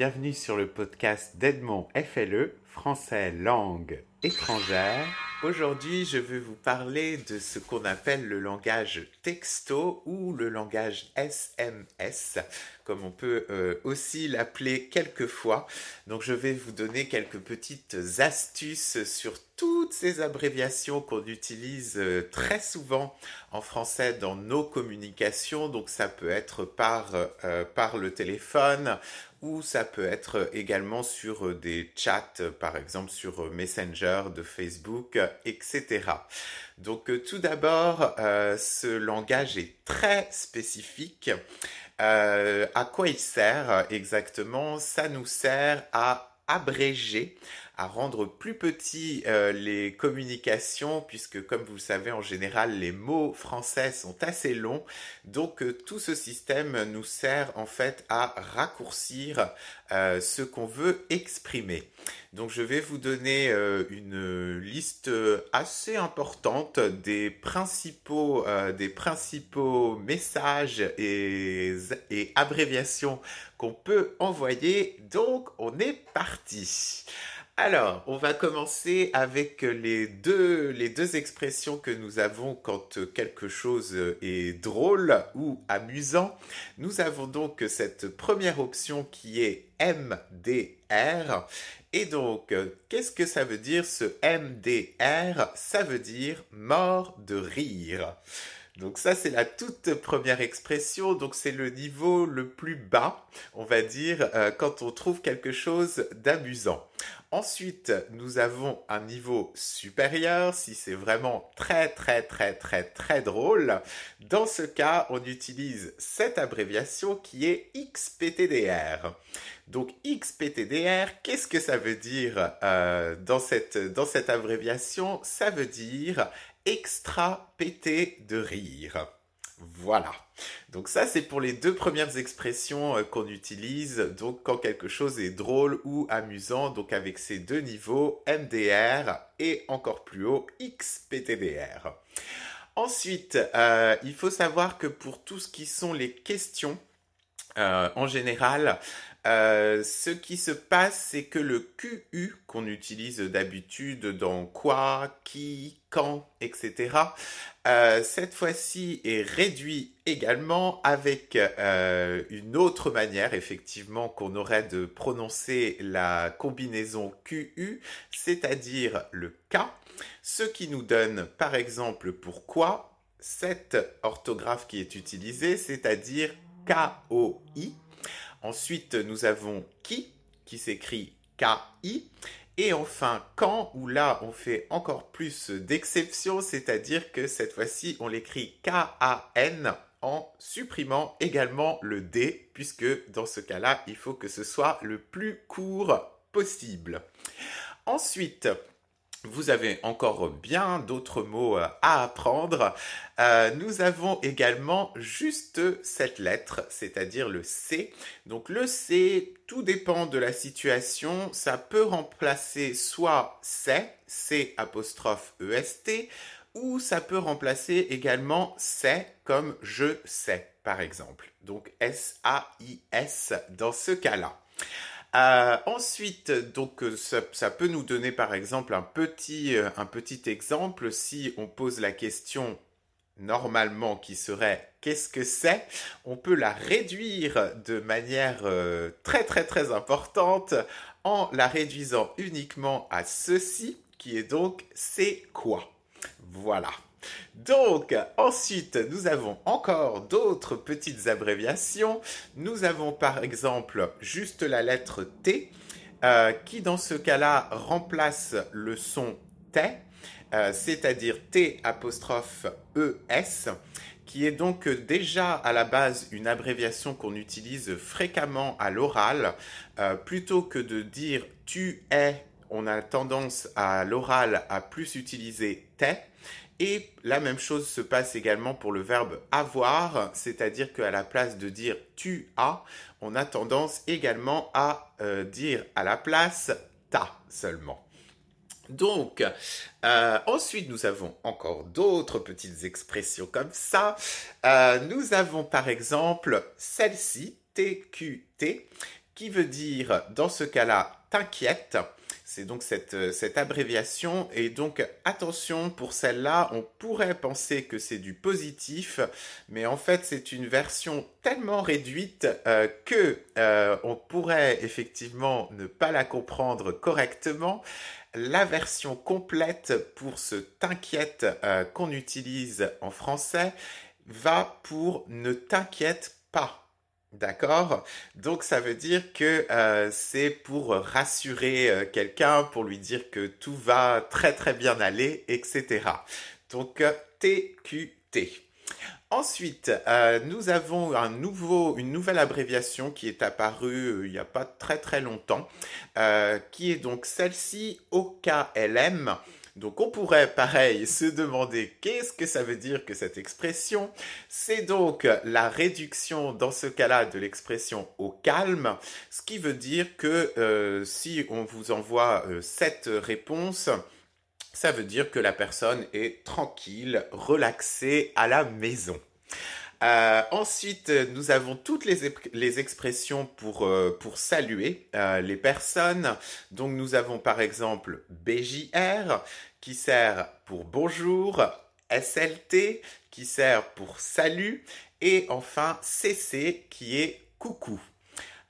bienvenue sur le podcast d'Edmond FLE, français langue étrangère. Aujourd'hui, je vais vous parler de ce qu'on appelle le langage texto ou le langage SMS, comme on peut euh, aussi l'appeler quelquefois. Donc, je vais vous donner quelques petites astuces sur toutes ces abréviations qu'on utilise euh, très souvent en français dans nos communications. Donc, ça peut être par, euh, par le téléphone ou ça peut être également sur des chats, par exemple sur euh, De Facebook, etc. Donc euh, tout d'abord, ce langage est très spécifique. à quoi il sert exactement? Ça nous sert à abréger, à rendre plus petit euh, les communications, puisque comme vous le savez, en général, les mots français sont assez longs. Donc euh, tout ce système nous sert en fait à raccourcir euh, ce qu'on veut exprimer. Donc je vais vous donner une liste assez importante des principaux, des principaux messages et, et abréviations qu'on peut envoyer. Donc on est parti. Alors, on va commencer avec les deux, expressions que nous avons quand quelque chose est drôle ou amusant. Nous avons donc cette première option qui est MDR. Et donc, qu'est-ce que ça veut dire ce MDR Ça veut dire mort de rire. Donc ça, c'est la toute première expression. Donc c'est le niveau le plus bas, on va dire, euh, quand on trouve quelque chose d'amusant. Ensuite, nous avons un niveau supérieur, si c'est vraiment très très très très très drôle. Dans ce cas, on utilise cette abréviation qui est XPTDR. Donc XPTDR, qu'est-ce que ça veut dire euh, dans, cette, dans cette abréviation? Ça veut dire extra pété de rire. Voilà. Donc ça, c'est pour les deux premières expressions euh, qu'on utilise, donc quand quelque chose est drôle ou amusant, donc avec ces deux niveaux, MDR et encore plus haut, XPTDR. Ensuite, euh, il faut savoir que pour tout ce qui sont les questions, en général, euh, ce qui se passe, c'est que le QU qu'on utilise d'habitude dans quoi, qui, quand, etc., euh, cette fois-ci est réduit également avec euh, une autre manière, effectivement, qu'on aurait de prononcer la combinaison QU, c'est-à-dire le K, ce qui nous donne, par exemple, pourquoi cette orthographe qui est utilisée, c'est-à-dire K-O-I, Ensuite, nous avons qui, qui s'écrit K-I. Et enfin, quand, où là, on fait encore plus d'exceptions, c'est-à-dire que cette fois-ci, on l'écrit K-A-N en supprimant également le D, puisque dans ce cas-là, il faut que ce soit le plus court possible. Ensuite, vous avez encore bien d'autres mots euh, à apprendre. Euh, nous avons également juste cette lettre, c'est-à-dire le C. Donc le C, tout dépend de la situation. Ça peut remplacer soit c'est, C apostrophe EST, ou ça peut remplacer également c'est comme je sais, par exemple. Donc S-A-I-S dans ce cas-là. Euh, ensuite, donc euh, ça, peut nous donner par exemple un petit, euh, un petit exemple. Si on pose la question normalement qui serait qu'est-ce que c'est? On peut la réduire de manière très très très importante en la réduisant uniquement à ceci qui est donc c'est quoi? Voilà. Donc, ensuite, nous avons encore d'autres petites abréviations. Nous avons par exemple juste la lettre T, euh, qui dans ce cas-là remplace le son T, euh, c'est-à-dire T apostrophe ES, qui est donc déjà à la base une abréviation qu'on utilise fréquemment à l'oral. Euh, plutôt que de dire tu es, on a tendance à l'oral à plus utiliser t'es. Et la même chose se passe également pour le verbe avoir, c'est-à-dire qu'à la place de dire tu as, on a tendance également à euh, dire à la place ta seulement. Donc, euh, ensuite, nous avons encore d'autres petites expressions comme ça. Euh, nous avons par exemple celle-ci, TQT, qui veut dire dans ce cas-là t'inquiète. C'est donc cette, euh, cette abréviation. Et donc, attention, pour celle-là, on pourrait penser que c'est du positif, mais en fait, c'est une version tellement réduite euh, que euh, on pourrait effectivement ne pas la comprendre correctement. La version complète pour ce t'inquiète qu'on utilise en français va pour ne t'inquiète pas. D'accord Donc ça veut dire que euh, c'est pour rassurer euh, quelqu'un, pour lui dire que tout va très très bien aller, etc. Donc TQT. Euh, Ensuite, nous avons un nouveau, une nouvelle abréviation qui est apparue il n'y a pas très très longtemps, qui est donc celle-ci OKLM. Donc on pourrait, pareil, se demander qu'est-ce que ça veut dire que cette expression. C'est donc la réduction, dans ce cas-là, de l'expression au calme, ce qui veut dire que euh, si on vous envoie euh, cette réponse, ça veut dire que la personne est tranquille, relaxée à la maison. Euh, ensuite, nous avons toutes les, expressions pour, pour saluer les personnes. Donc, nous avons par exemple BJR, qui sert pour bonjour, SLT qui sert pour salut et enfin CC qui est coucou.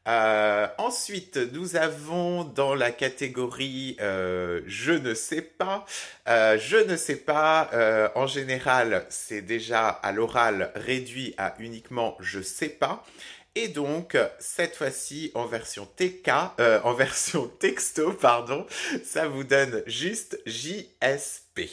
Euh, ensuite, nous avons dans la catégorie euh, je ne sais pas. Euh, je ne sais pas, en général, c'est déjà à l'oral réduit à uniquement je sais pas. Et donc, cette fois-ci, en version TK, euh, en version texto, pardon, ça vous donne juste JSP.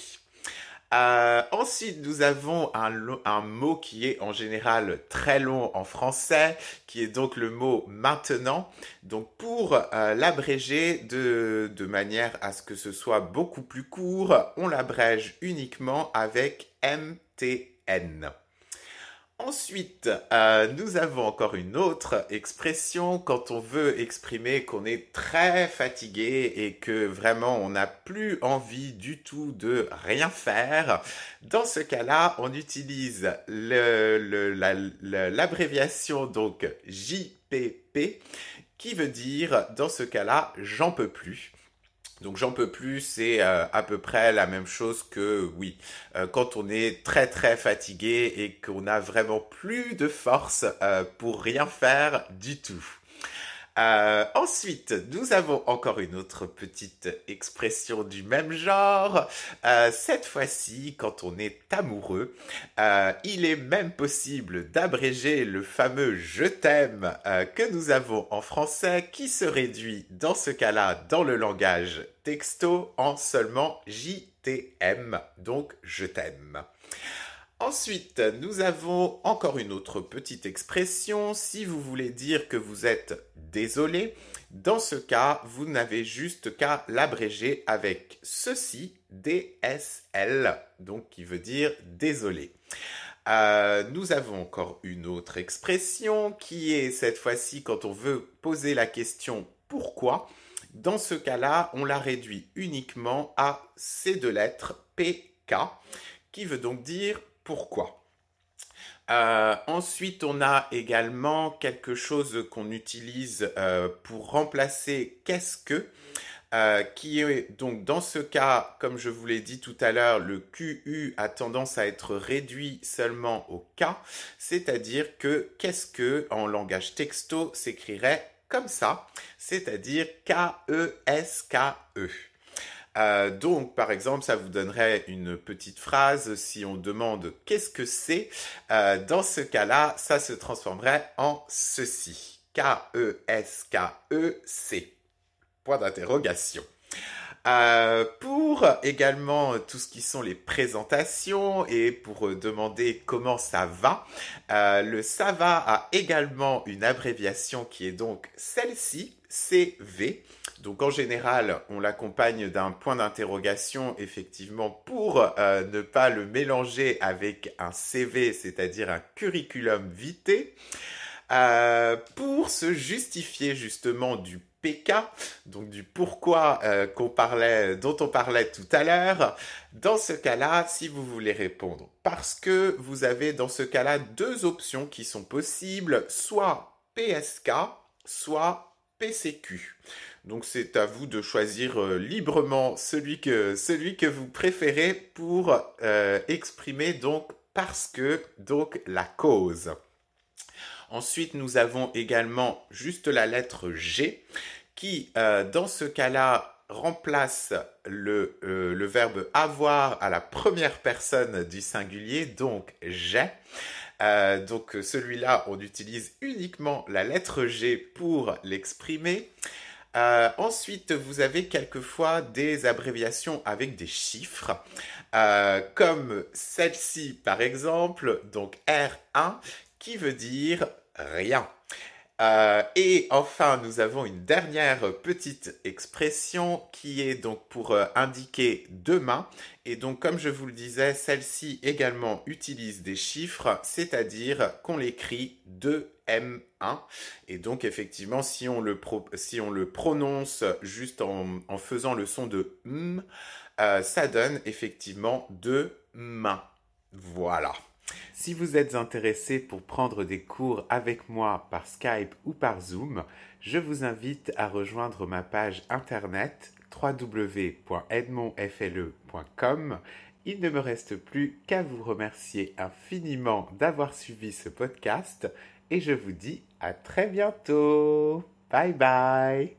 Euh, ensuite, nous avons un, mot qui est en général très long en français, qui est donc le mot maintenant. Donc, pour euh, l'abréger de, de manière à ce que ce soit beaucoup plus court, on l'abrège uniquement avec MTN. Ensuite, euh, nous avons encore une autre expression quand on veut exprimer qu'on est très fatigué et que vraiment on n'a plus envie du tout de rien faire. Dans ce cas-là, on utilise l'abréviation donc JPP qui veut dire dans ce cas-là j'en peux plus. Donc j'en peux plus, c'est euh, à peu près la même chose que oui, euh, quand on est très très fatigué et qu'on n'a vraiment plus de force euh, pour rien faire du tout. Euh, ensuite, nous avons encore une autre petite expression du même genre. Euh, cette fois-ci, quand on est amoureux, euh, il est même possible d'abréger le fameux je t'aime que nous avons en français qui se réduit dans ce cas-là dans le langage texto en seulement JTM, donc je t'aime. Ensuite, nous avons encore une autre petite expression. Si vous voulez dire que vous êtes désolé, dans ce cas, vous n'avez juste qu'à l'abréger avec ceci, DSL, donc qui veut dire désolé. Euh, nous avons encore une autre expression qui est cette fois-ci quand on veut poser la question pourquoi. Dans ce cas-là, on la réduit uniquement à ces deux lettres PK, qui veut donc dire pourquoi? Euh, ensuite, on a également quelque chose qu'on utilise euh, pour remplacer qu'est-ce que, euh, qui est donc dans ce cas, comme je vous l'ai dit tout à l'heure, le QU a tendance à être réduit seulement au K, c'est-à-dire que qu'est-ce que en langage texto s'écrirait comme ça, c'est-à-dire K-E-S-K-E. Euh, donc, par exemple, ça vous donnerait une petite phrase si on demande qu'est-ce que c'est. Euh, dans ce cas-là, ça se transformerait en ceci. K-E-S-K-E-C. Point d'interrogation. Euh, pour également tout ce qui sont les présentations et pour demander comment ça va, le ça va a également une abréviation qui est donc celle-ci, CV. Donc en général, on l'accompagne d'un point d'interrogation, effectivement, pour euh, ne pas le mélanger avec un CV, c'est-à-dire un curriculum vitae, euh, pour se justifier justement du PK, donc du pourquoi euh, dont on parlait tout à l'heure. Dans ce cas-là, si vous voulez répondre, parce que vous avez dans ce cas-là deux options qui sont possibles, soit PSK, soit PCQ. Donc c'est à vous de choisir euh, librement celui que, vous préférez pour euh, exprimer donc parce que, donc la cause. Ensuite, nous avons également juste la lettre G qui, euh, dans ce cas-là, remplace le, le, verbe avoir à la première personne du singulier, donc j'ai. donc celui-là, on utilise uniquement la lettre G pour l'exprimer. Euh, ensuite, vous avez quelquefois des abréviations avec des chiffres, euh, comme celle-ci par exemple, donc R1, qui veut dire rien. Euh, et enfin, nous avons une dernière petite expression qui est donc pour euh, indiquer demain. Et donc, comme je vous le disais, celle-ci également utilise des chiffres, c'est-à-dire qu'on l'écrit 2M1. Et donc, effectivement, si on le, prononce juste en, faisant le son de M, euh, ça donne effectivement demain. Voilà. Si vous êtes intéressé pour prendre des cours avec moi par Skype ou par Zoom, je vous invite à rejoindre ma page internet www.edmondfle.com. Il ne me reste plus qu'à vous remercier infiniment d'avoir suivi ce podcast et je vous dis à très bientôt. Bye bye